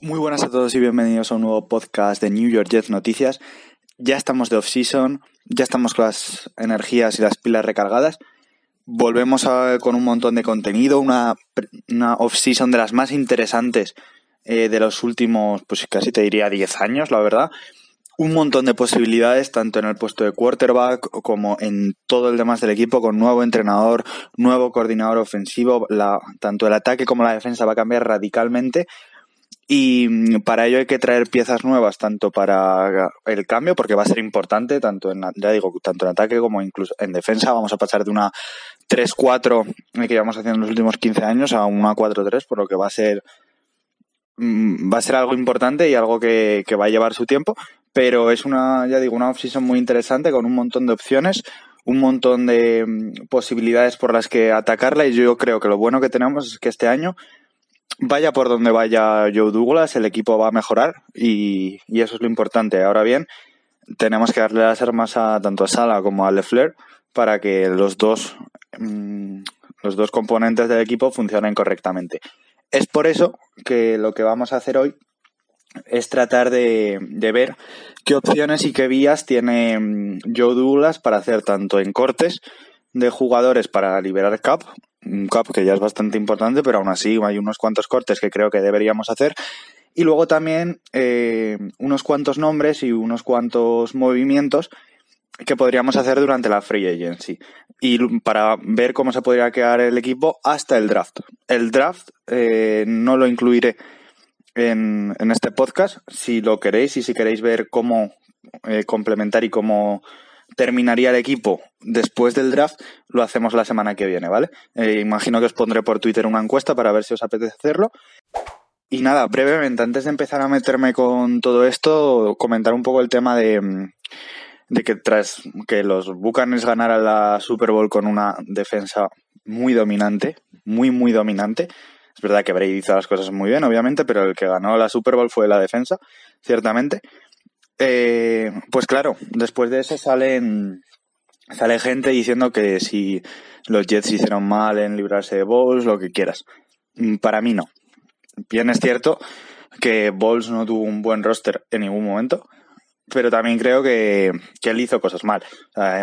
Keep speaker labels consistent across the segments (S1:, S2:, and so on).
S1: Muy buenas a todos y bienvenidos a un nuevo podcast de New York Jets Noticias. Ya estamos de off-season, ya estamos con las energías y las pilas recargadas. Volvemos con un montón de contenido, una, una off-season de las más interesantes eh, de los últimos, pues casi te diría 10 años, la verdad. Un montón de posibilidades, tanto en el puesto de quarterback como en todo el demás del equipo, con nuevo entrenador, nuevo coordinador ofensivo. La, tanto el ataque como la defensa va a cambiar radicalmente y mm, para ello hay que traer piezas nuevas, tanto para el cambio, porque va a ser importante, tanto en, ya digo, tanto en ataque como incluso en defensa. Vamos a pasar de una 3-4 que llevamos haciendo en los últimos 15 años a una 4-3, por lo que va a ser mm, va a ser algo importante y algo que va a llevar su tiempo, pero es una, ya digo, una off-season muy interesante con un montón de opciones, un montón de mm, posibilidades por las que atacarla y yo creo que lo bueno que tenemos es que este año vaya por donde vaya Joe Douglas, el equipo va a mejorar y, eso es lo importante. Ahora bien, tenemos que darle las armas a tanto a Sala como a Lefleur para que los dos, mm, los dos componentes del equipo funcionen correctamente. Es por eso que lo que vamos a hacer hoy es tratar de, de ver qué opciones y qué vías tiene mm, Joe Douglas para hacer tanto en cortes de jugadores para liberar cap un cap que ya es bastante importante, pero aún así hay unos cuantos cortes que creo que deberíamos hacer. Y luego también eh, unos cuantos nombres y unos cuantos movimientos que podríamos hacer durante la free agency y para ver cómo se podría quedar el equipo hasta el draft. El draft eh, no lo incluiré en, este podcast. Si lo queréis y si queréis ver cómo eh, complementar y cómo terminaría el equipo después del draft, lo hacemos la semana que viene, ¿vale? Eh, imagino que os pondré por Twitter una encuesta para ver si os apetece hacerlo. Y nada, brevemente, antes de empezar a meterme con todo esto, comentar un poco el tema de, de que tras que los Buccaneers ganaran la Super Bowl con una defensa muy dominante, muy, muy dominante. Es verdad que Brady hizo las cosas muy bien, obviamente, pero el que ganó la Super Bowl fue la defensa, ciertamente. Eh, pues claro, después de eso salen sale gente diciendo que si los Jets hicieron mal en librarse de Bowles, lo que quieras. Mm, para mí no. Bien es cierto que Bowles no tuvo un buen roster en ningún momento, pero también creo que, que él hizo cosas mal.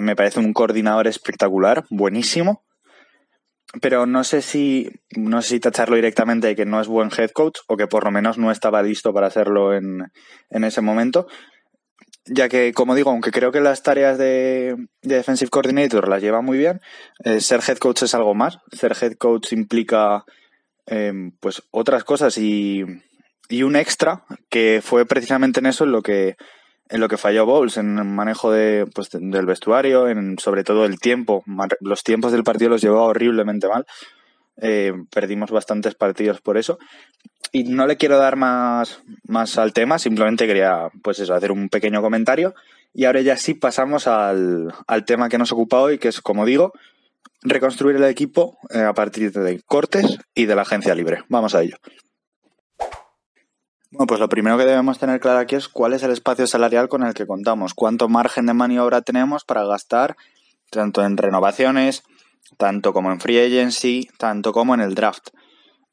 S1: me parece un coordinador espectacular, buenísimo, pero no sé si no sé si tacharlo directamente de que no es buen head coach o que por lo menos no estaba listo para hacerlo en, en ese momento ya que, como digo, aunque creo que las tareas de, Defensive Coordinator las lleva muy bien, eh, ser head coach es algo más. Ser head coach implica em, pues otras cosas y, y, un extra que fue precisamente en eso en lo que en lo que falló Bowles, en el manejo de, pues, del vestuario, en sobre todo el tiempo. Los tiempos del partido los llevaba horriblemente mal. Eh, perdimos bastantes partidos por eso. Y no le quiero dar más, más al tema, simplemente quería pues eso, hacer un pequeño comentario. Y ahora ya sí pasamos al, al tema que nos ocupa hoy, que es, como digo, reconstruir el equipo eh, a partir de cortes y de la agencia libre. Vamos a ello. Bueno, pues lo primero que debemos tener claro aquí es cuál es el espacio salarial con el que contamos, cuánto margen de maniobra tenemos para gastar tanto en renovaciones, tanto como en free agency, tanto como en el draft.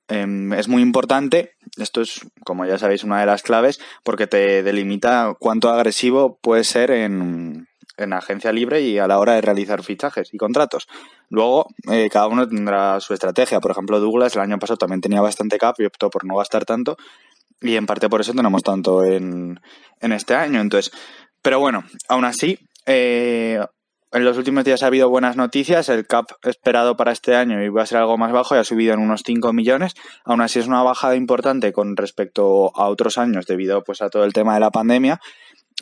S1: Em, es muy importante, esto es, como ya sabéis, una de las claves, porque te delimita cuánto agresivo puede ser en, en agencia libre y a la hora de realizar fichajes y contratos. Luego, eh, cada uno tendrá su estrategia. Por ejemplo, Douglas el año pasado también tenía bastante cap y optó por no gastar tanto. Y en parte por eso tenemos tanto en, en este año. Entonces, pero bueno, aún así, eh, en los últimos días ha habido buenas noticias. El cap esperado para este año iba a ser algo más bajo y ha subido en unos 5 millones. Aún así es una bajada importante con respecto a otros años debido pues, a todo el tema de la pandemia.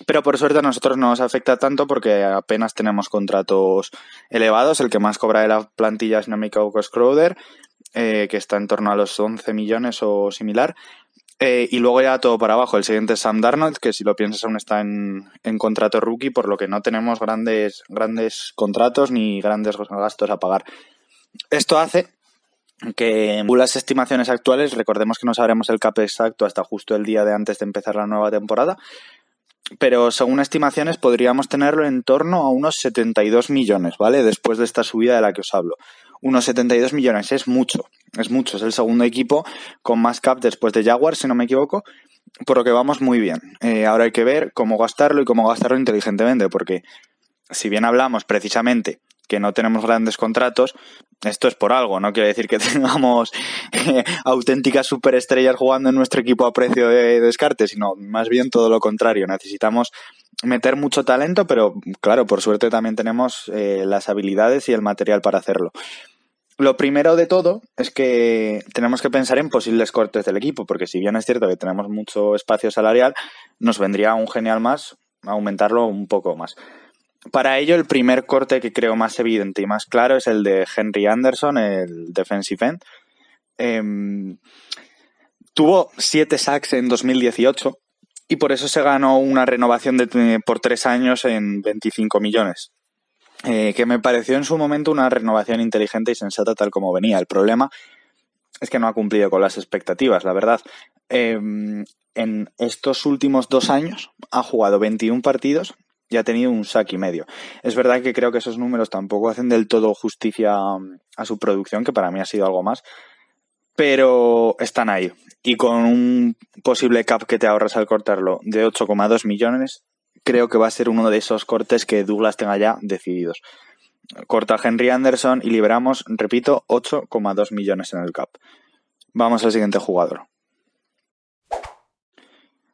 S1: Pero por suerte a nosotros no nos afecta tanto porque apenas tenemos contratos elevados. El que más cobra de la plantilla es Namika Crowder, eh, que está en torno a los 11 millones o similar. Eh, y luego ya todo para abajo. El siguiente es Sam Darnold, que si lo piensas aún está en, contrato rookie, por lo que no tenemos grandes, grandes contratos ni grandes gastos a pagar. Esto hace que las estimaciones actuales, recordemos que no sabremos el cap exacto hasta justo el día de antes de empezar la nueva temporada, pero según estimaciones podríamos tenerlo en torno a unos 72 millones, ¿vale? Después de esta subida de la que os hablo. Unos 72 millones. Es mucho, es mucho. Es el segundo equipo con más cap después de Jaguars, si no me equivoco, por lo que vamos muy bien. Eh, ahora hay que ver cómo gastarlo y cómo gastarlo inteligentemente, porque si bien hablamos precisamente que no tenemos grandes contratos, esto es por algo, no quiere decir que tengamos eh, auténticas superestrellas jugando en nuestro equipo a precio de descarte, sino más bien todo lo contrario. Necesitamos meter mucho talento, pero claro, por suerte también tenemos eh, las habilidades y el material para hacerlo. Lo primero de todo es que tenemos que pensar en posibles cortes del equipo, porque si bien es cierto que tenemos mucho espacio salarial, nos vendría un genial más aumentarlo un poco más. Para ello, el primer corte que creo más evidente y más claro es el de Henry Anderson, el defensive end. Em, tuvo siete sacks en 2018 y por eso se ganó una renovación de, por tres años en 25 millones. Eh, que me pareció en su momento una renovación inteligente y sensata tal como venía. El problema es que no ha cumplido con las expectativas, la verdad. Em, en estos últimos dos años ha jugado 21 partidos y ha tenido un sack y medio. Es verdad que creo que esos números tampoco hacen del todo justicia a su producción, que para mí ha sido algo más, pero están ahí. Y con un posible cap que te ahorras al cortarlo de 8,2 millones, creo que va a ser uno de esos cortes que Douglas tenga ya decididos. Corta Henry Anderson y liberamos, repito, 8,2 millones en el cap. Vamos al siguiente jugador.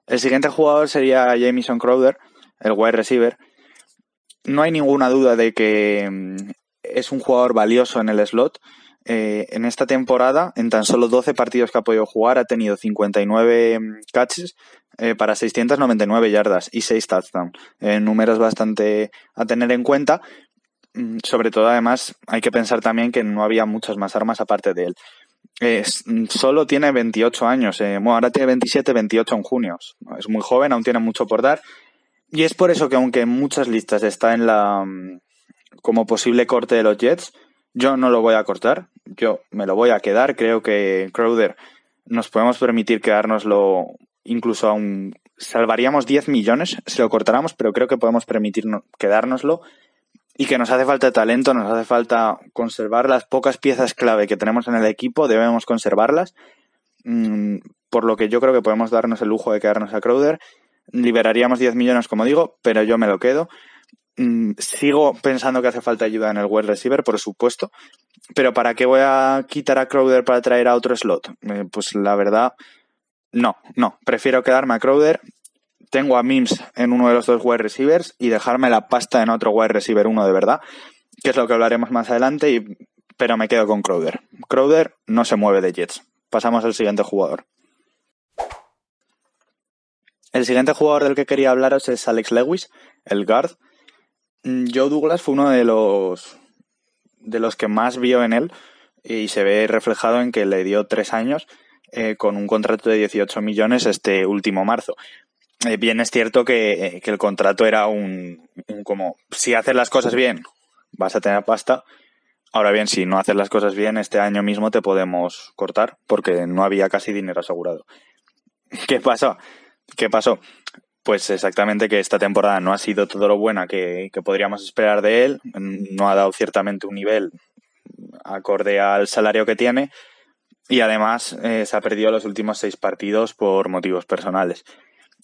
S1: El siguiente jugador sería Jamison Crowder, el wide receiver. No hay ninguna duda de que mm, es un jugador valioso en el slot. Eh, en esta temporada, en tan solo 12 partidos que ha podido jugar, ha tenido 59 mm, catches eh, para 699 yardas y 6 touchdowns. Eh, números bastante a tener en cuenta. Mm, sobre todo, además, hay que pensar también que no había muchas más armas aparte de él. solo tiene 28 años. bueno, ahora tiene 27, 28 en junio. Es muy joven, aún tiene mucho por dar. Y es por eso que aunque en muchas listas está en la mm, como posible corte de los Jets, yo no lo voy a cortar, yo me lo voy a quedar. Creo que Crowder nos podemos permitir quedárnoslo incluso aún salvaríamos 10 millones si lo cortáramos, pero creo que podemos permitirnos quedárnoslo y que nos hace falta talento, nos hace falta conservar las pocas piezas clave que tenemos en el equipo, debemos conservarlas, mm, por lo que yo creo que podemos darnos el lujo de quedarnos a Crowder liberaríamos 10 millones, como digo, pero yo me lo quedo. Mm, sigo pensando que hace falta ayuda en el web receiver, por supuesto, pero ¿para qué voy a quitar a Crowder para traer a otro slot? Eh, pues la verdad, no, no. Prefiero quedarme a Crowder. Tengo a Mims en uno de los dos wide receivers y dejarme la pasta en otro wide receiver uno de verdad, que es lo que hablaremos más adelante, y, pero me quedo con Crowder. Crowder no se mueve de Jets. Pasamos al siguiente jugador. El siguiente jugador del que quería hablaros es Alex Lewis, el guard. Mm, Joe Douglas fue uno de los de los que más vio en él y se ve reflejado en que le dio tres años eh, con un contrato de 18 millones este último marzo. Eh, bien es cierto que, que, el contrato era un, un, como si haces las cosas bien vas a tener pasta. Ahora bien, si no haces las cosas bien, este año mismo te podemos cortar porque no había casi dinero asegurado. ¿Qué pasó? ¿Qué pasó? Pues exactamente que esta temporada no ha sido todo lo buena que, podríamos esperar de él, no ha dado ciertamente un nivel acorde al salario que tiene y además eh, se ha perdido los últimos seis partidos por motivos personales.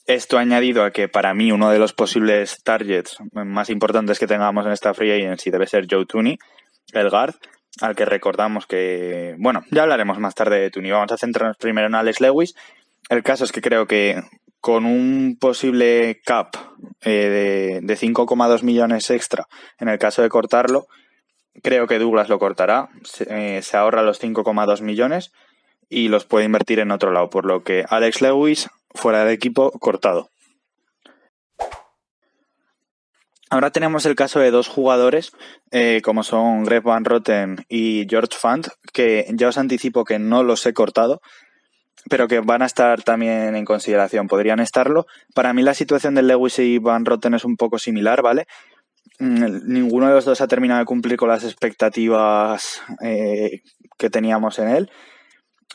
S1: Esto añadido a que para mí uno de los posibles targets más importantes que tengamos en esta free agency debe ser Joe Tooney, el guard, al que recordamos que, bueno, ya hablaremos más tarde de Tooney. Vamos a centrarnos primero en Alex Lewis. El caso es que creo que con un posible cap eh, de, 5,2 millones extra en el caso de cortarlo, creo que Douglas lo cortará, se, eh, ahorra los 5,2 millones y los puede invertir en otro lado, por lo que Alex Lewis fuera del equipo cortado. Ahora tenemos el caso de dos jugadores, eh, como son Greg Van Rotten y George Fant, que ya os anticipo que no los he cortado, pero que van a estar también en consideración, podrían estarlo. Para mí la situación de Lewis y Van Rotten es un poco similar, ¿vale? Mm, ninguno de los dos ha terminado de cumplir con las expectativas eh, que teníamos en él.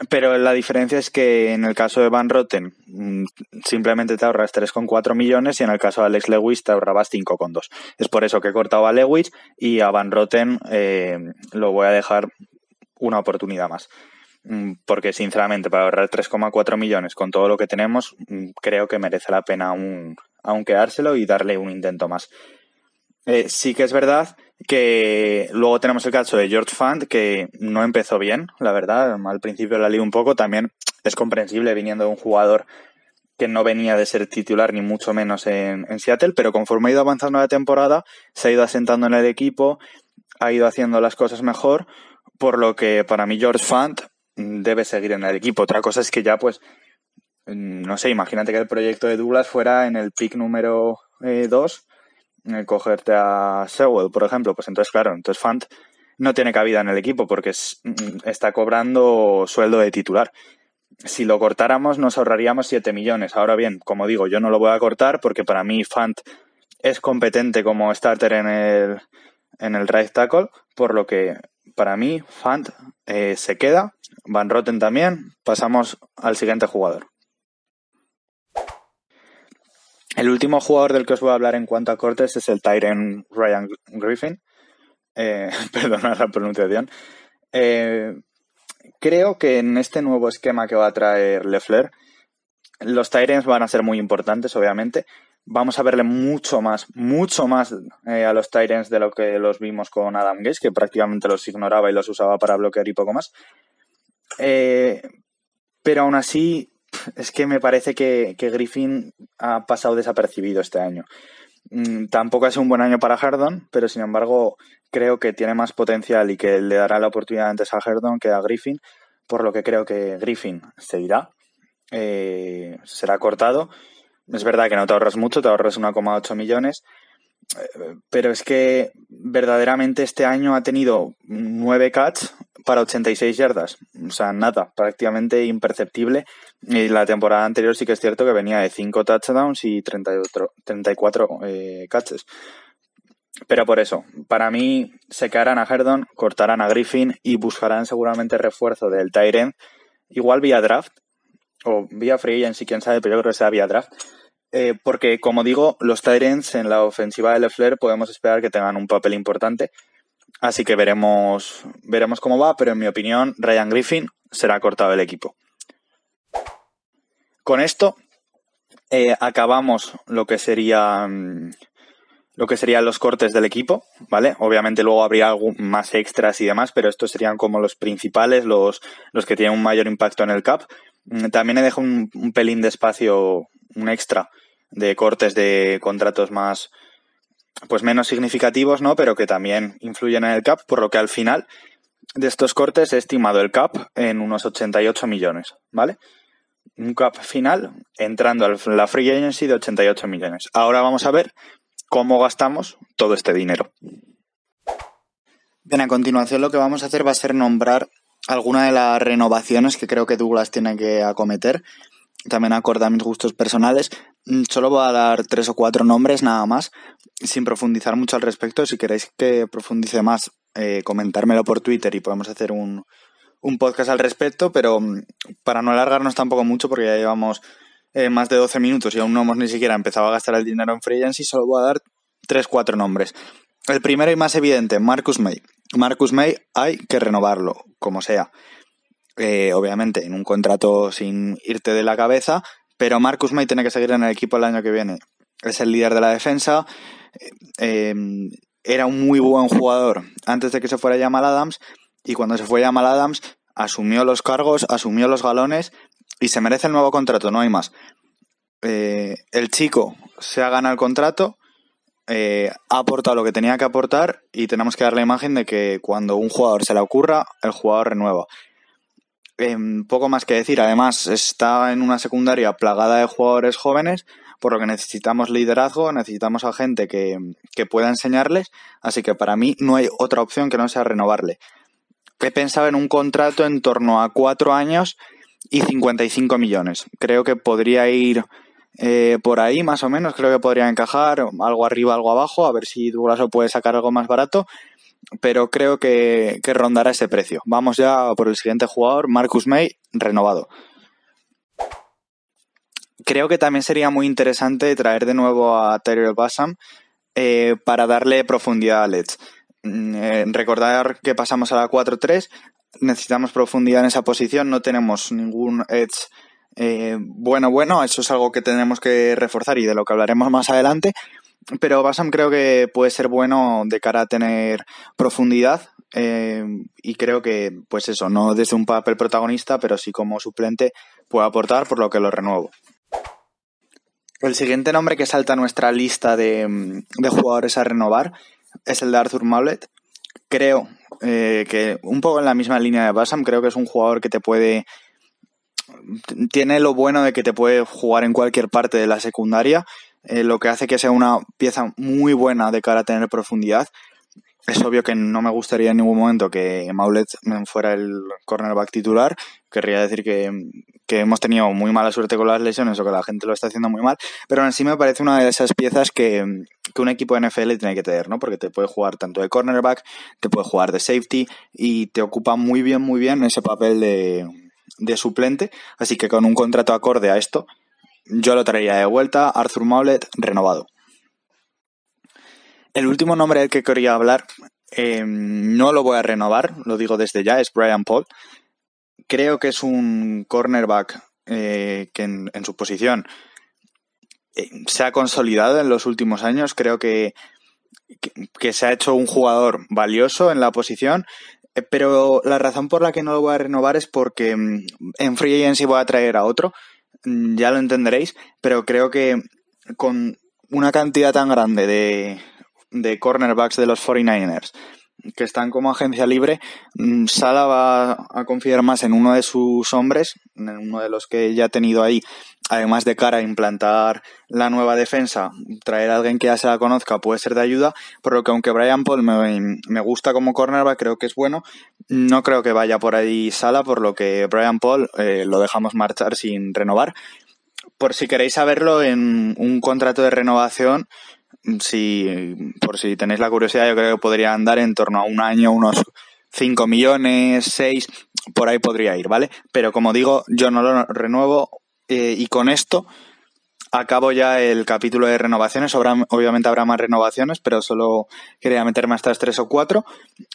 S1: pero la diferencia es que en el caso de Van Rotten mm, simplemente te ahorras 3,4 millones y en el caso de Alex Lewis te ahorrabas 5,2. Es por eso que he cortado a Lewis y a Van Rotten eh, lo voy a dejar una oportunidad más. Mm, porque sinceramente para ahorrar 3,4 millones con todo lo que tenemos mm, creo que merece la pena aún, aún quedárselo y darle un intento más. Eh, sí que es verdad que luego tenemos el caso de George Fund, que no empezó bien, la verdad. Al principio la lié un poco. También es comprensible viniendo de un jugador que no venía de ser titular ni mucho menos en, Seattle, pero conforme ha ido avanzando la temporada, se ha ido asentando en el equipo, ha ido haciendo las cosas mejor, por lo que para mí George Fund debe seguir en el equipo. Otra cosa es que ya pues, no sé, imagínate que el proyecto de Douglas fuera en el pick número 2 eh, eh, cogerte a Sewell, por ejemplo, pues entonces, claro, entonces Fant no tiene cabida en el equipo porque mm, está cobrando sueldo de titular. Si lo cortáramos nos ahorraríamos 7 millones. Ahora bien, como digo, yo no lo voy a cortar porque para mí Fant es competente como starter en el, en el right tackle, por lo que para mí Fant eh, se queda, Van Rotten también, pasamos al siguiente jugador. El último jugador del que os voy a hablar en cuanto a cortes es el Tyren Ryan Griffin. Eh, perdona la pronunciación. Eh, creo que en este nuevo esquema que va a traer Lefler, los Tyrens van a ser muy importantes, obviamente. Vamos a verle mucho más, mucho más eh, a los Tyrens de lo que los vimos con Adam Gates, que prácticamente los ignoraba y los usaba para bloquear y poco más. Pero aún así, es que me parece que, Griffin ha pasado desapercibido este año. Mm, tampoco es un buen año para Herdon, pero sin embargo creo que tiene más potencial y que le dará la oportunidad antes a Herdon que a Griffin, por lo que creo que Griffin se irá, eh, será cortado. Es verdad que no te ahorras mucho, te ahorras 1,8 millones, eh, pero es que verdaderamente este año ha tenido 9 cuts para 86 yardas. O sea, nada, prácticamente imperceptible. Y la temporada anterior sí que es cierto que venía de 5 touchdowns y 34 eh, catches. Pero por eso, para mí se quedarán a Herdon, cortarán a Griffin y buscarán seguramente refuerzo del Tyrant, igual vía draft o vía free agency, quién sabe, pero yo creo que sea vía draft. Eh, porque, como digo, los Tyrants en la ofensiva de Lefler podemos esperar que tengan un papel importante Así que veremos, veremos cómo va, pero en mi opinión, Ryan Griffin será cortado del equipo. Con esto eh, acabamos lo que sería mm, lo que serían los cortes del equipo, ¿vale? Obviamente luego habría algo más extras y demás, pero estos serían como los principales, los, los que tienen un mayor impacto en el cap. Mm, también he dejado un, un pelín de espacio, un extra de cortes de contratos más, pues menos significativos, ¿no? Pero que también influyen en el CAP, por lo que al final de estos cortes he estimado el CAP en unos 88 millones, ¿vale? Un CAP final entrando a la Free Agency de 88 millones. Ahora vamos a ver cómo gastamos todo este dinero. Bien, a continuación lo que vamos a hacer va a ser nombrar alguna de las renovaciones que creo que Douglas tiene que acometer también acorde a mis gustos personales. Mm, solo voy a dar tres o cuatro nombres nada más, sin profundizar mucho al respecto. Si queréis que profundice más, eh, comentármelo por Twitter y podemos hacer un, un, podcast al respecto, pero mm, para no alargarnos tampoco mucho, porque ya llevamos eh, más de 12 minutos y aún no hemos ni siquiera empezado a gastar el dinero en free agency, solo voy a dar tres, cuatro nombres. El primero y más evidente, Marcus May. Marcus May hay que renovarlo, como sea. Eh, obviamente en un contrato sin irte de la cabeza, pero Marcus May tiene que seguir en el equipo el año que viene. Es el líder de la defensa, eh, era un muy buen jugador antes de que se fuera Jamal Adams y cuando se fue Jamal Adams asumió los cargos, asumió los galones y se merece el nuevo contrato, no hay más. Eh, el chico se ha ganado el contrato, ha aportado lo que tenía que aportar y tenemos que dar la imagen de que cuando un jugador se le ocurra, el jugador renueva. Em, poco más que decir. Además, está en una secundaria plagada de jugadores jóvenes, por lo que necesitamos liderazgo, necesitamos a gente que, pueda enseñarles. Así que para mí no hay otra opción que no sea renovarle. He pensado en un contrato en torno a cuatro años y 55 millones. Creo que podría ir eh, por ahí, más o menos. Creo que podría encajar algo arriba, algo abajo, a ver si Douglas puede sacar algo más barato. Pero creo que, rondará ese precio. Vamos ya por el siguiente jugador, Marcus May, renovado. Creo que también sería muy interesante traer de nuevo a Tyler Bassam eh, para darle profundidad a Let's. Mm, eh, recordar que pasamos a la 4-3, necesitamos profundidad en esa posición, no tenemos ningún edge eh, bueno, bueno, eso es algo que tenemos que reforzar y de lo que hablaremos más adelante. Pero Basam creo que puede ser bueno de cara a tener profundidad y creo que, pues eso, no desde un papel protagonista, pero sí como suplente puede aportar, por lo que lo renuevo. El siguiente nombre que salta a nuestra lista de, jugadores a renovar es el de Arthur Maulet. Creo eh, que un poco en la misma línea de Basam, creo que es un jugador que te puede. Tiene lo bueno de que te puede jugar en cualquier parte de la secundaria, eh, lo que hace que sea una pieza muy buena de cara a tener profundidad. Es obvio que no me gustaría en ningún momento que Maulet fuera el cornerback titular. Querría decir que, hemos tenido muy mala suerte con las lesiones o que la gente lo está haciendo muy mal. Pero aún así me parece una de esas piezas que, un equipo de NFL tiene que tener, ¿no? Porque te puede jugar tanto de cornerback, te puede jugar de safety y te ocupa muy bien, muy bien ese papel de, de suplente. Así que con un contrato acorde a esto, yo lo traería de vuelta. Arthur Maulet renovado. El último nombre del que quería hablar eh, no lo voy a renovar, lo digo desde ya, es Brian Paul. Creo que es un cornerback eh, que en, su posición eh, se ha consolidado en los últimos años. Creo que, que, se ha hecho un jugador valioso en la posición. Pero la razón por la que no lo voy a renovar es porque mm, en Free Agency voy a traer a otro. Mm, ya lo entenderéis. Pero creo que con una cantidad tan grande de, de cornerbacks de los 49ers que están como agencia libre, mm, Sala va a confiar más en uno de sus hombres, en uno de los que ya ha tenido ahí, además de cara a implantar la nueva defensa, traer a alguien que ya se la conozca puede ser de ayuda, por lo que aunque Brian Paul me, gusta como cornerback, creo que es bueno, no creo que vaya por ahí Sala, por lo que Brian Paul eh, lo dejamos marchar sin renovar. Por si queréis saberlo, en un contrato de renovación si, por si tenéis la curiosidad, yo creo que podría andar en torno a un año, unos 5 millones, 6, por ahí podría ir, ¿vale? Pero como digo, yo no lo renuevo eh, y con esto acabo ya el capítulo de renovaciones. obviamente habrá más renovaciones, pero solo quería meterme hasta las 3 o 4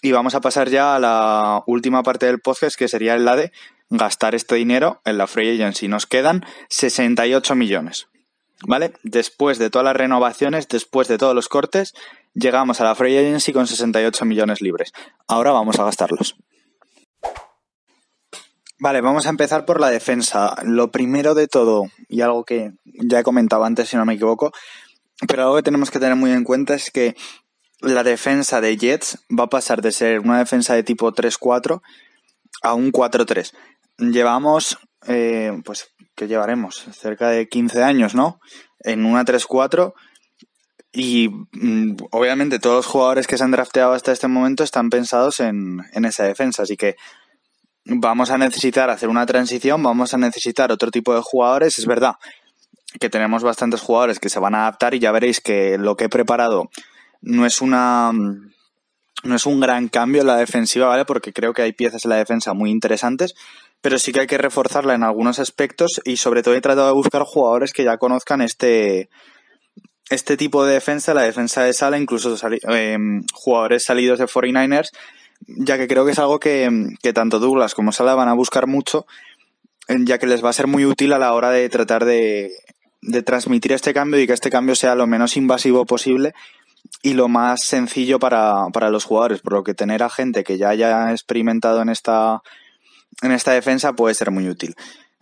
S1: y vamos a pasar ya a la última parte del podcast que sería la de gastar este dinero en la free agency. Nos quedan 68 millones. ¿Vale? Después de todas las renovaciones, después de todos los cortes, llegamos a la Free Agency con 68 millones libres. Ahora vamos a gastarlos. Vale, vamos a empezar por la defensa. Lo primero de todo, y algo que ya he comentado antes si no me equivoco, pero algo que tenemos que tener muy en cuenta es que la defensa de Jets va a pasar de ser una defensa de tipo 3-4 a un 4-3. Llevamos, eh, pues que llevaremos cerca de 15 años, ¿no? En una 3-4 y mm, obviamente todos los jugadores que se han drafteado hasta este momento están pensados en, en esa defensa, así que vamos a necesitar hacer una transición, vamos a necesitar otro tipo de jugadores, es verdad que tenemos bastantes jugadores que se van a adaptar y ya veréis que lo que he preparado no es una no es un gran cambio en la defensiva, ¿vale? Porque creo que hay piezas en la defensa muy interesantes, pero sí que hay que reforzarla en algunos aspectos y sobre todo he tratado de buscar jugadores que ya conozcan este, este tipo de defensa, la defensa de sala, incluso em, jugadores salidos de 49ers, ya que creo que es algo que, tanto Douglas como Sala van a buscar mucho, ya que les va a ser muy útil a la hora de tratar de, de transmitir este cambio y que este cambio sea lo menos invasivo posible y lo más sencillo para, para los jugadores, por lo que tener a gente que ya haya experimentado en esta en esta defensa puede ser muy útil.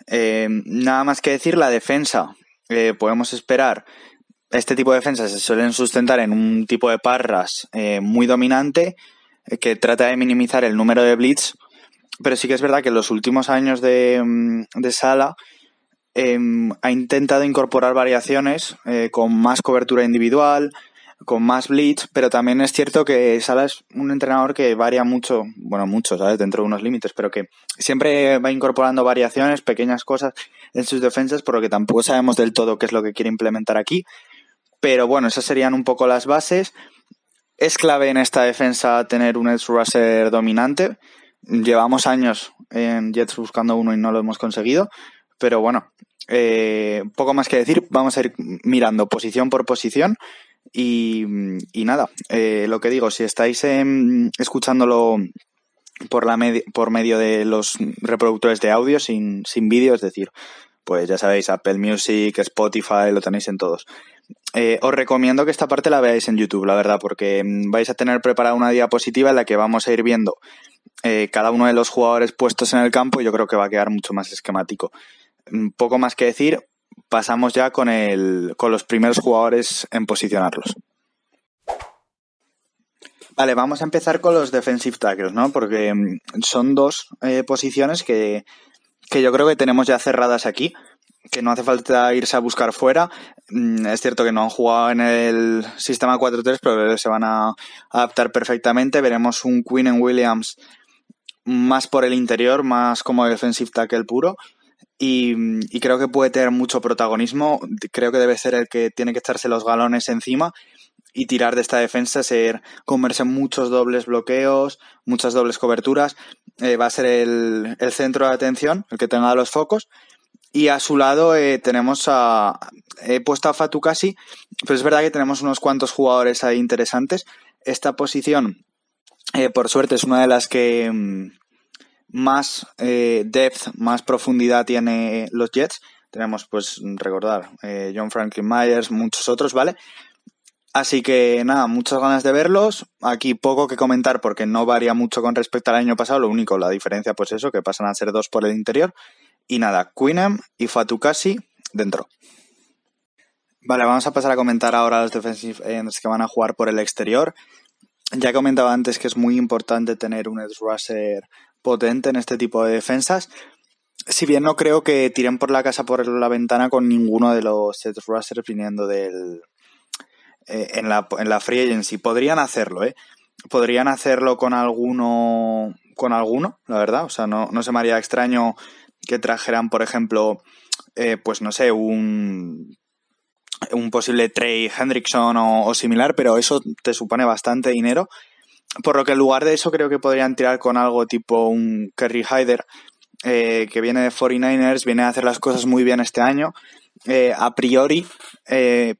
S1: Eh, nada más que decir, la defensa, eh, podemos esperar, este tipo de defensas se suelen sustentar en un tipo de parras eh, muy dominante que trata de minimizar el número de blitz, pero sí que es verdad que en los últimos años de, mm, de Sala ha intentado incorporar variaciones con más cobertura individual, con más blitz, pero también es cierto que Sala es un entrenador que varía mucho, bueno, mucho, ¿sabes? Dentro de unos límites, pero que siempre va incorporando variaciones, pequeñas cosas en sus defensas, por lo que tampoco sabemos del todo qué es lo que quiere implementar aquí. Pero bueno, esas serían un poco las bases. Es clave en esta defensa tener un edge rusher dominante. Llevamos años en Jets buscando uno y no lo hemos conseguido. Pero bueno, eh, poco más que decir. Vamos a ir mirando posición por posición. Y, nada, eh, lo que digo, si estáis em, escuchándolo por, la por medio de los reproductores de audio sin, sin vídeo, es decir, pues ya sabéis, Apple Music, Spotify, lo tenéis en todos. Eh, os recomiendo que esta parte la veáis en YouTube, la verdad, porque mm, vais a tener preparada una diapositiva en la que vamos a ir viendo eh, cada uno de los jugadores puestos en el campo y yo creo que va a quedar mucho más esquemático. Mm, poco más que decir, pasamos ya con, el, con los primeros jugadores en posicionarlos. Vale, vamos a empezar con los defensive tackles, ¿no? Porque mm, son dos eh, posiciones que, que yo creo que tenemos ya cerradas aquí que no hace falta irse a buscar fuera. Mm, es cierto que no han jugado en el sistema 4-3, pero se van a adaptar perfectamente. Veremos un Quinn en Williams más por el interior, más como defensive tackle puro. Y, y, creo que puede tener mucho protagonismo. Creo que debe ser el que tiene que echarse los galones encima y tirar de esta defensa, ser comerse muchos dobles bloqueos, muchas dobles coberturas. Eh, va a ser el, el, centro de atención, el que tenga los focos. Y a su lado eh, tenemos a. He puesto a Fatukasi, pero es verdad que tenemos unos cuantos jugadores ahí interesantes. Esta posición, eh, por suerte, es una de las que mm, más eh, depth, más profundidad tiene los Jets. Tenemos, pues, recordar, John Franklin Myers, muchos otros, ¿vale? Así que nada, muchas ganas de verlos. Aquí poco que comentar porque no varía mucho con respecto al año pasado. Lo único, la diferencia, pues eso, que pasan a ser dos por el interior. Y nada, Queenham y Fatukasi dentro. Vale, vamos a pasar a comentar ahora los defensive ends que van a jugar por el exterior. Ya comentaba antes que es muy importante tener un edge rusher potente en este tipo de defensas. Si bien no creo que tiren por la casa por la ventana con ninguno de los edge rushers viniendo del eh, en, la, en la free agency. Podrían hacerlo, ¿eh? Podrían hacerlo con alguno, con alguno, la verdad. O sea, no, no se me haría extraño que trajeran, por ejemplo, eh, pues no sé, un, un posible Trey Hendrickson o, similar, pero eso te supone bastante dinero. Por lo que en lugar de eso creo que podrían tirar con algo tipo un Kerry Hyder, eh, que viene de 49ers, viene a hacer las cosas muy bien este año. Eh, a priori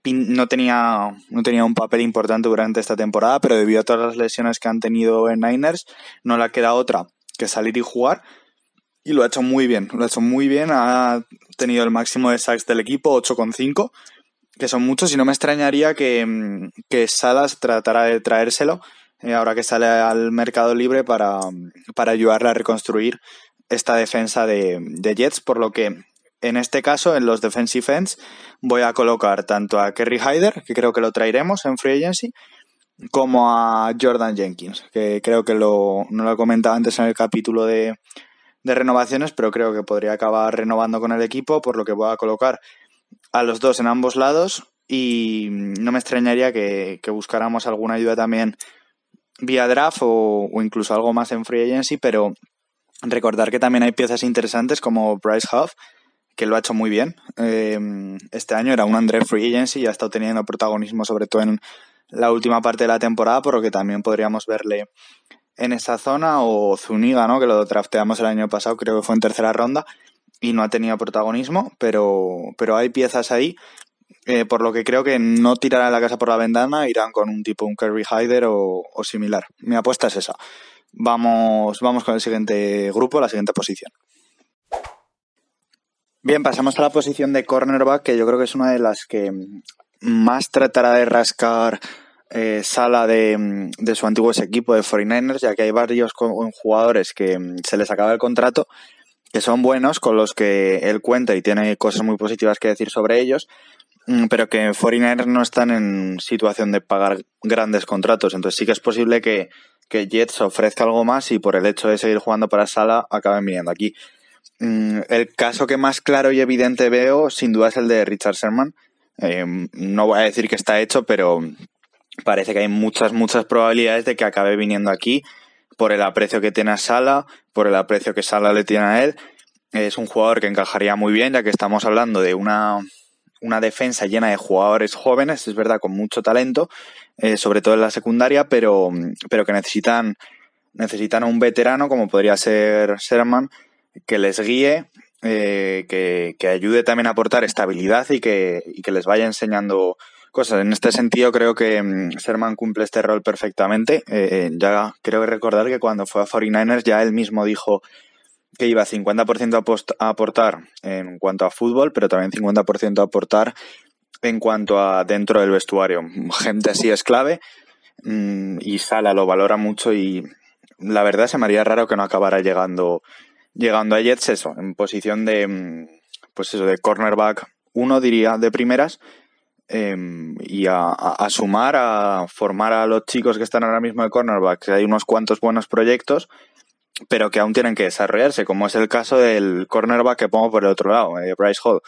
S1: no, tenía, no tenía un papel importante durante esta temporada, pero debido a todas las lesiones que han tenido en Niners, no le queda otra que salir y jugar y lo ha hecho muy bien, lo ha hecho muy bien, ha tenido el máximo de sacks del equipo, 8,5, que son muchos y no me extrañaría que, mm, que Salas tratara de traérselo eh, ahora que sale al mercado libre para, para ayudarle a reconstruir esta defensa de, de, Jets, por lo que en este caso, en los defensive ends, voy a colocar tanto a Kerry Hyder, que creo que lo traeremos en Free Agency, como a Jordan Jenkins, que creo que lo, no lo he comentado antes en el capítulo de, de renovaciones, pero creo que podría acabar renovando con el equipo, por lo que voy a colocar a los dos en ambos lados y no me extrañaría que, buscáramos alguna ayuda también vía draft o, incluso algo más en free agency, pero recordar que también hay piezas interesantes como Bryce Huff, que lo ha hecho muy bien. Eh, este año era un André Free Agency y ha estado teniendo protagonismo sobre todo en la última parte de la temporada, por lo que también podríamos verle en esa zona, o Zuniga, ¿no? que lo drafteamos el año pasado, creo que fue en tercera ronda, y no ha tenido protagonismo, pero, pero hay piezas ahí, eh, por lo que creo que no tirarán la casa por la ventana, irán con un tipo, un Kirby Hyder o, o similar. Mi apuesta es esa. Vamos, vamos con el siguiente grupo, la siguiente posición. Bien, pasamos a la posición de cornerback, que yo creo que es una de las que más tratará de rascar eh, sala de, de, su antiguo equipo de 49ers, ya que hay varios jugadores que se les acaba el contrato, que son buenos, con los que él cuenta y tiene cosas muy positivas que decir sobre ellos, mm, pero que 49ers no están en situación de pagar grandes contratos. Entonces sí que es posible que, que Jets ofrezca algo más y por el hecho de seguir jugando para sala acaben viniendo aquí. Mm, el caso que más claro y evidente veo, sin duda, es el de Richard Sherman. Eh, no voy a decir que está hecho, pero parece que hay muchas, muchas probabilidades de que acabe viniendo aquí por el aprecio que tiene a Sala, por el aprecio que Sala le tiene a él. Es un jugador que encajaría muy bien, ya que estamos hablando de una una defensa llena de jugadores jóvenes, es verdad, con mucho talento, eh, sobre todo en la secundaria, pero, pero que necesitan, necesitan a un veterano como podría ser Sherman que les guíe, eh, que, que, ayude también a aportar estabilidad y que, y que les vaya enseñando cosas. En este sentido, creo que mm, Sherman cumple este rol perfectamente. Eh, ya creo recordar que cuando fue a 49ers ya él mismo dijo que iba 50% a, aportar en cuanto a fútbol, pero también 50% a aportar en cuanto a dentro del vestuario. Gente así es clave mm, y Sala lo valora mucho y la verdad se me haría raro que no acabara llegando llegando a Jets eso, en posición de mm, pues eso, de cornerback uno diría de primeras em, y a, a, sumar, a formar a los chicos que están ahora mismo de cornerback. Hay unos cuantos buenos proyectos pero que aún tienen que desarrollarse, como es el caso del cornerback que pongo por el otro lado, eh, Bryce Hall.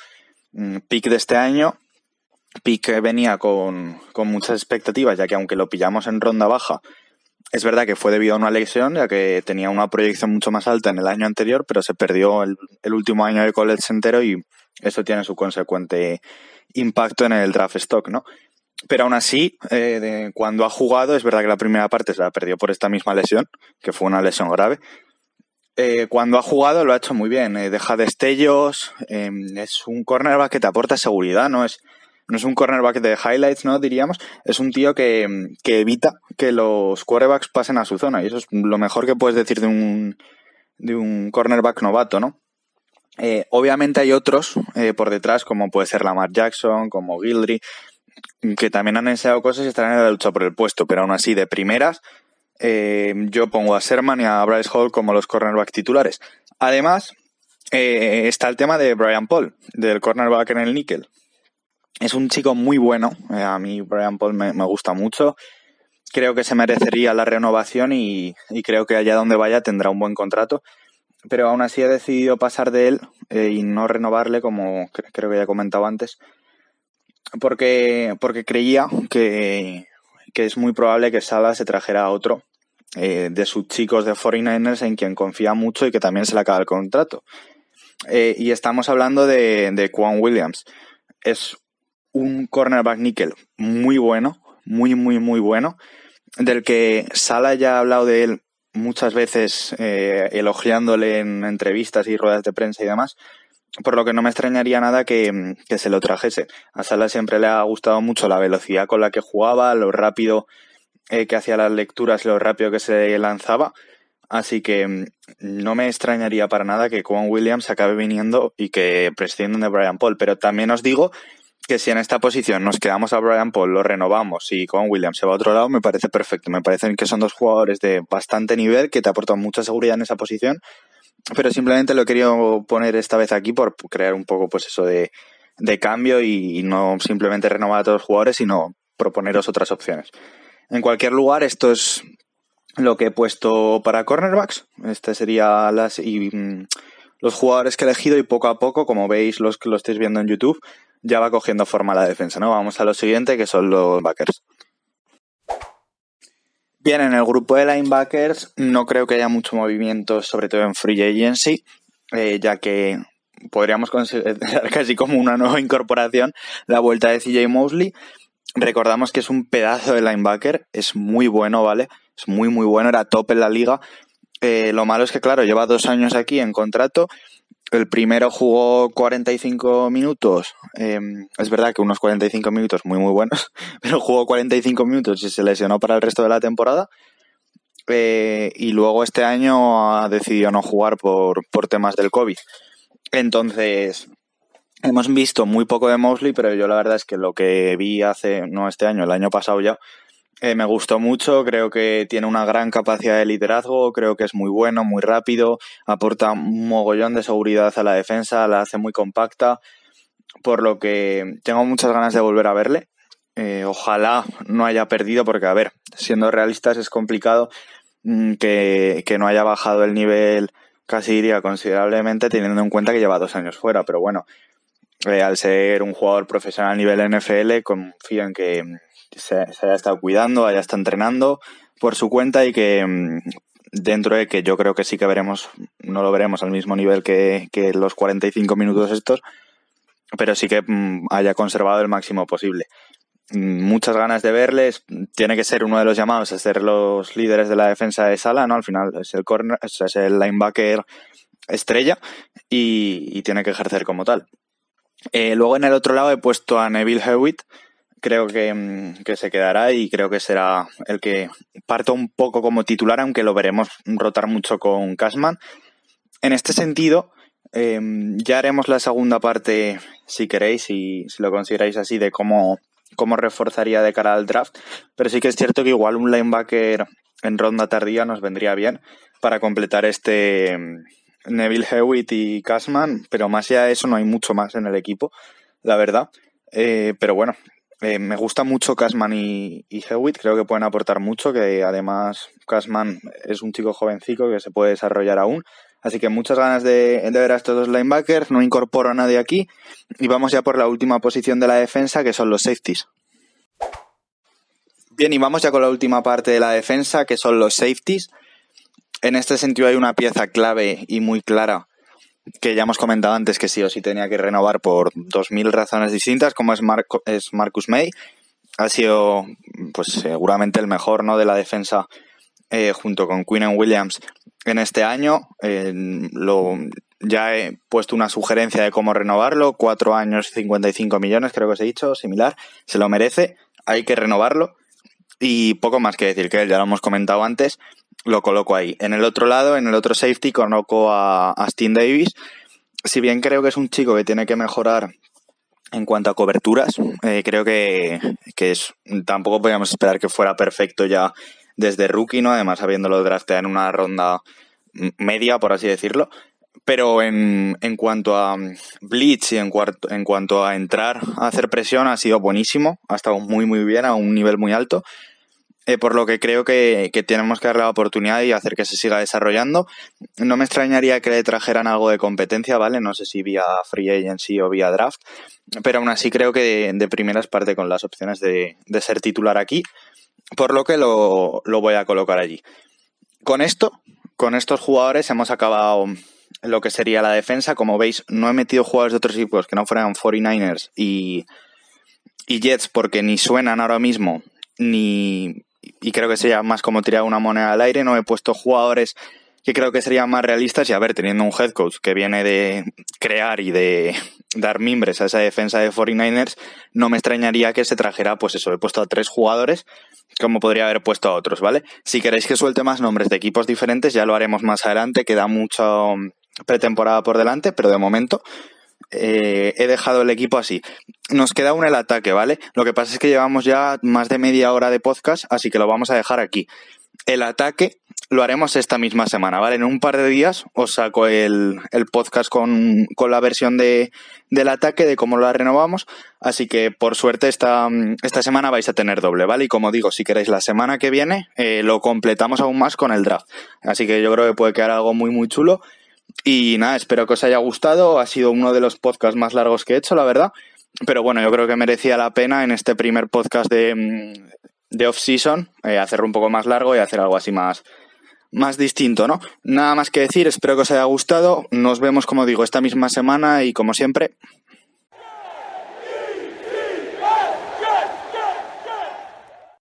S1: Mm, pick de este año, pick que venía con, con, muchas expectativas, ya que aunque lo pillamos en ronda baja, es verdad que fue debido a una lesión, ya que tenía una proyección mucho más alta en el año anterior, pero se perdió el, el último año de college entero y eso tiene su consecuente impacto en el draft stock, ¿no? Pero aún así, eh, cuando ha jugado, es verdad que la primera parte se la perdió por esta misma lesión, que fue una lesión grave. Eh, cuando ha jugado lo ha hecho muy bien, eh, deja destellos, em, es un cornerback que te aporta seguridad, no es, no es un cornerback de highlights, ¿no? Diríamos, es un tío que, que evita que los quarterbacks pasen a su zona, y eso es lo mejor que puedes decir de un, de un cornerback novato, ¿no? Eh, obviamente hay otros eh, por detrás, como puede ser Lamar Jackson, como Gildry, que también han enseñado cosas y están en la lucha por el puesto, pero aún así, de primeras, eh, yo pongo a Sherman y a Bryce Hall como los cornerback titulares. Además, está el tema de Brian Paul, del cornerback en el níquel. Es un chico muy bueno, a mí Brian Paul me, gusta mucho. Creo que se merecería la renovación y, creo que allá donde vaya tendrá un buen contrato. Pero aún así he decidido pasar de él eh, y no renovarle, como creo que ya he comentado antes, porque, porque creía que, que es muy probable que Sala se trajera a otro eh, de sus chicos de 49ers en quien confía mucho y que también se le acaba el contrato. Eh, y estamos hablando de, de Quan Williams. Es un cornerback nickel muy bueno, muy, muy, muy bueno, del que Sala ya ha hablado de él muchas veces eh, elogiándole en entrevistas y ruedas de prensa y demás, por lo que no me extrañaría nada que, que, se lo trajese. A Sala siempre le ha gustado mucho la velocidad con la que jugaba, lo rápido eh, que hacía las lecturas, lo rápido que se lanzaba. Así que mm, no me extrañaría para nada que Juan Williams acabe viniendo y que prescindan de Brian Paul. Pero también os digo que si en esta posición nos quedamos a Brian Paul, lo renovamos y Juan Williams se va a otro lado, me parece perfecto. Me parecen que son dos jugadores de bastante nivel que te aportan mucha seguridad en esa posición pero simplemente lo he querido poner esta vez aquí por crear un poco pues eso de, de cambio y, no simplemente renovar a todos los jugadores, sino proponeros otras opciones. En cualquier lugar, esto es lo que he puesto para cornerbacks. Este sería las mm, los jugadores que he elegido y poco a poco, como veis los que lo estáis viendo en YouTube, ya va cogiendo forma la defensa, ¿no? Vamos a lo siguiente, que son los backers. Bien, en el grupo de linebackers no creo que haya mucho movimiento, sobre todo en free agency, eh, ya que podríamos considerar casi como una nueva incorporación la vuelta de CJ Mosley. Recordamos que es un pedazo de linebacker, es muy bueno, ¿vale? Es muy, muy bueno, era top en la liga. Eh, lo malo es que, claro, lleva dos años aquí en contrato el primero jugó 45 minutos. Eh, es verdad que unos 45 minutos muy, muy buenos, pero jugó 45 minutos y se lesionó para el resto de la temporada. Eh, y luego este año ha decidido no jugar por, por temas del COVID. Entonces, hemos visto muy poco de Mosley, pero yo la verdad es que lo que vi hace, no este año, el año pasado ya, eh, me gustó mucho, creo que tiene una gran capacidad de liderazgo, creo que es muy bueno, muy rápido, aporta un mogollón de seguridad a la defensa, la hace muy compacta, por lo que tengo muchas ganas de volver a verle. Eh, ojalá no haya perdido, porque a ver, siendo realistas es complicado mm, que, que no haya bajado el nivel, casi diría considerablemente, teniendo en cuenta que lleva dos años fuera, pero bueno, eh, al ser un jugador profesional a nivel NFL, confío en que se, haya estado cuidando, haya estado entrenando por su cuenta y que mm, dentro de que yo creo que sí que veremos, no lo veremos al mismo nivel que, que los 45 minutos estos, pero sí que mm, haya conservado el máximo posible. Mm, muchas ganas de verles. Tiene que ser uno de los llamados a ser los líderes de la defensa de Sala, ¿no? Al final es el corner, es el linebacker estrella y, tiene que ejercer como tal. Eh, luego en el otro lado he puesto a Neville Hewitt. Creo mm, que, se quedará y creo que será el que parta un poco como titular, aunque lo veremos rotar mucho con Cashman. En este sentido, em, ya haremos la segunda parte, si queréis, y si lo consideráis así, de cómo, cómo reforzaría de cara al draft. Pero sí que es cierto que igual un linebacker en ronda tardía nos vendría bien para completar este, Neville Hewitt y Cashman, pero más allá de eso no hay mucho más en el equipo, la verdad. Eh, pero bueno, eh, me gusta mucho Cashman y, Hewitt, creo que pueden aportar mucho, que además Cashman es un chico jovencico que se puede desarrollar aún. Así que muchas ganas de, de, ver a estos dos linebackers, no incorporo a nadie aquí y vamos ya por la última posición de la defensa que son los safeties. Bien, y vamos ya con la última parte de la defensa que son los safeties en este sentido hay una pieza clave y muy clara que ya hemos comentado antes que sí o sí tenía que renovar por 2.000 razones distintas, como es, es Marcus May. Ha sido, pues seguramente el mejor ¿no? de la defensa eh, junto con Quinn Williams en este año. lo, ya he puesto una sugerencia de cómo renovarlo. Cuatro años, 55 millones, creo que os he dicho, similar. Se lo merece. Hay que renovarlo. Y poco más que decir que él, ya lo hemos comentado antes lo coloco ahí. En el otro lado, en el otro safety, coloco a, Austin Davis. Si bien creo que es un chico que tiene que mejorar en cuanto a coberturas, eh, creo que, es, tampoco podíamos esperar que fuera perfecto ya desde rookie, ¿no? Además, habiéndolo drafteado en una ronda media, por así decirlo. Pero en, en cuanto a blitz y en, en cuanto a entrar a hacer presión, ha sido buenísimo. Ha estado muy, muy bien, a un nivel muy alto. Eh, por lo que creo que, tenemos que darle la oportunidad y hacer que se siga desarrollando. No me extrañaría que le trajeran algo de competencia, ¿vale? No sé si vía free agency o vía draft, pero aún así creo que de, primeras parte con las opciones de, ser titular aquí, por lo que lo, voy a colocar allí. Con esto, con estos jugadores hemos acabado lo que sería la defensa. Como veis, no he metido jugadores de otros equipos que no fueran 49ers y, y Jets porque ni suenan ahora mismo ni, y creo que sería más como tirar una moneda al aire. No he puesto jugadores que creo que serían más realistas y a ver, teniendo un head coach que viene de crear y de dar mimbres a esa defensa de 49ers, no me extrañaría que se trajera, pues eso, he puesto a tres jugadores como podría haber puesto a otros, ¿vale? Si queréis que suelte más nombres de equipos diferentes, ya lo haremos más adelante, queda mucho pretemporada por delante, pero de momento eh, he dejado el equipo así. Nos queda aún el ataque, ¿vale? Lo que pasa es que llevamos ya más de media hora de podcast, así que lo vamos a dejar aquí. El ataque lo haremos esta misma semana, ¿vale? En un par de días os saco el, podcast con, la versión de, del ataque, de cómo lo renovamos. Así que por suerte esta, esta semana vais a tener doble, ¿vale? Y como digo, si queréis la semana que viene, eh, lo completamos aún más con el draft. Así que yo creo que puede quedar algo muy, muy chulo. Y nada, espero que os haya gustado. Ha sido uno de los podcasts más largos que he hecho, la verdad. Pero bueno, yo creo que merecía la pena en este primer podcast de, mm, de off-season eh, hacerlo un poco más largo y hacer algo así más, más distinto, ¿no? Nada más que decir, espero que os haya gustado. Nos vemos, como digo, esta misma semana y como siempre,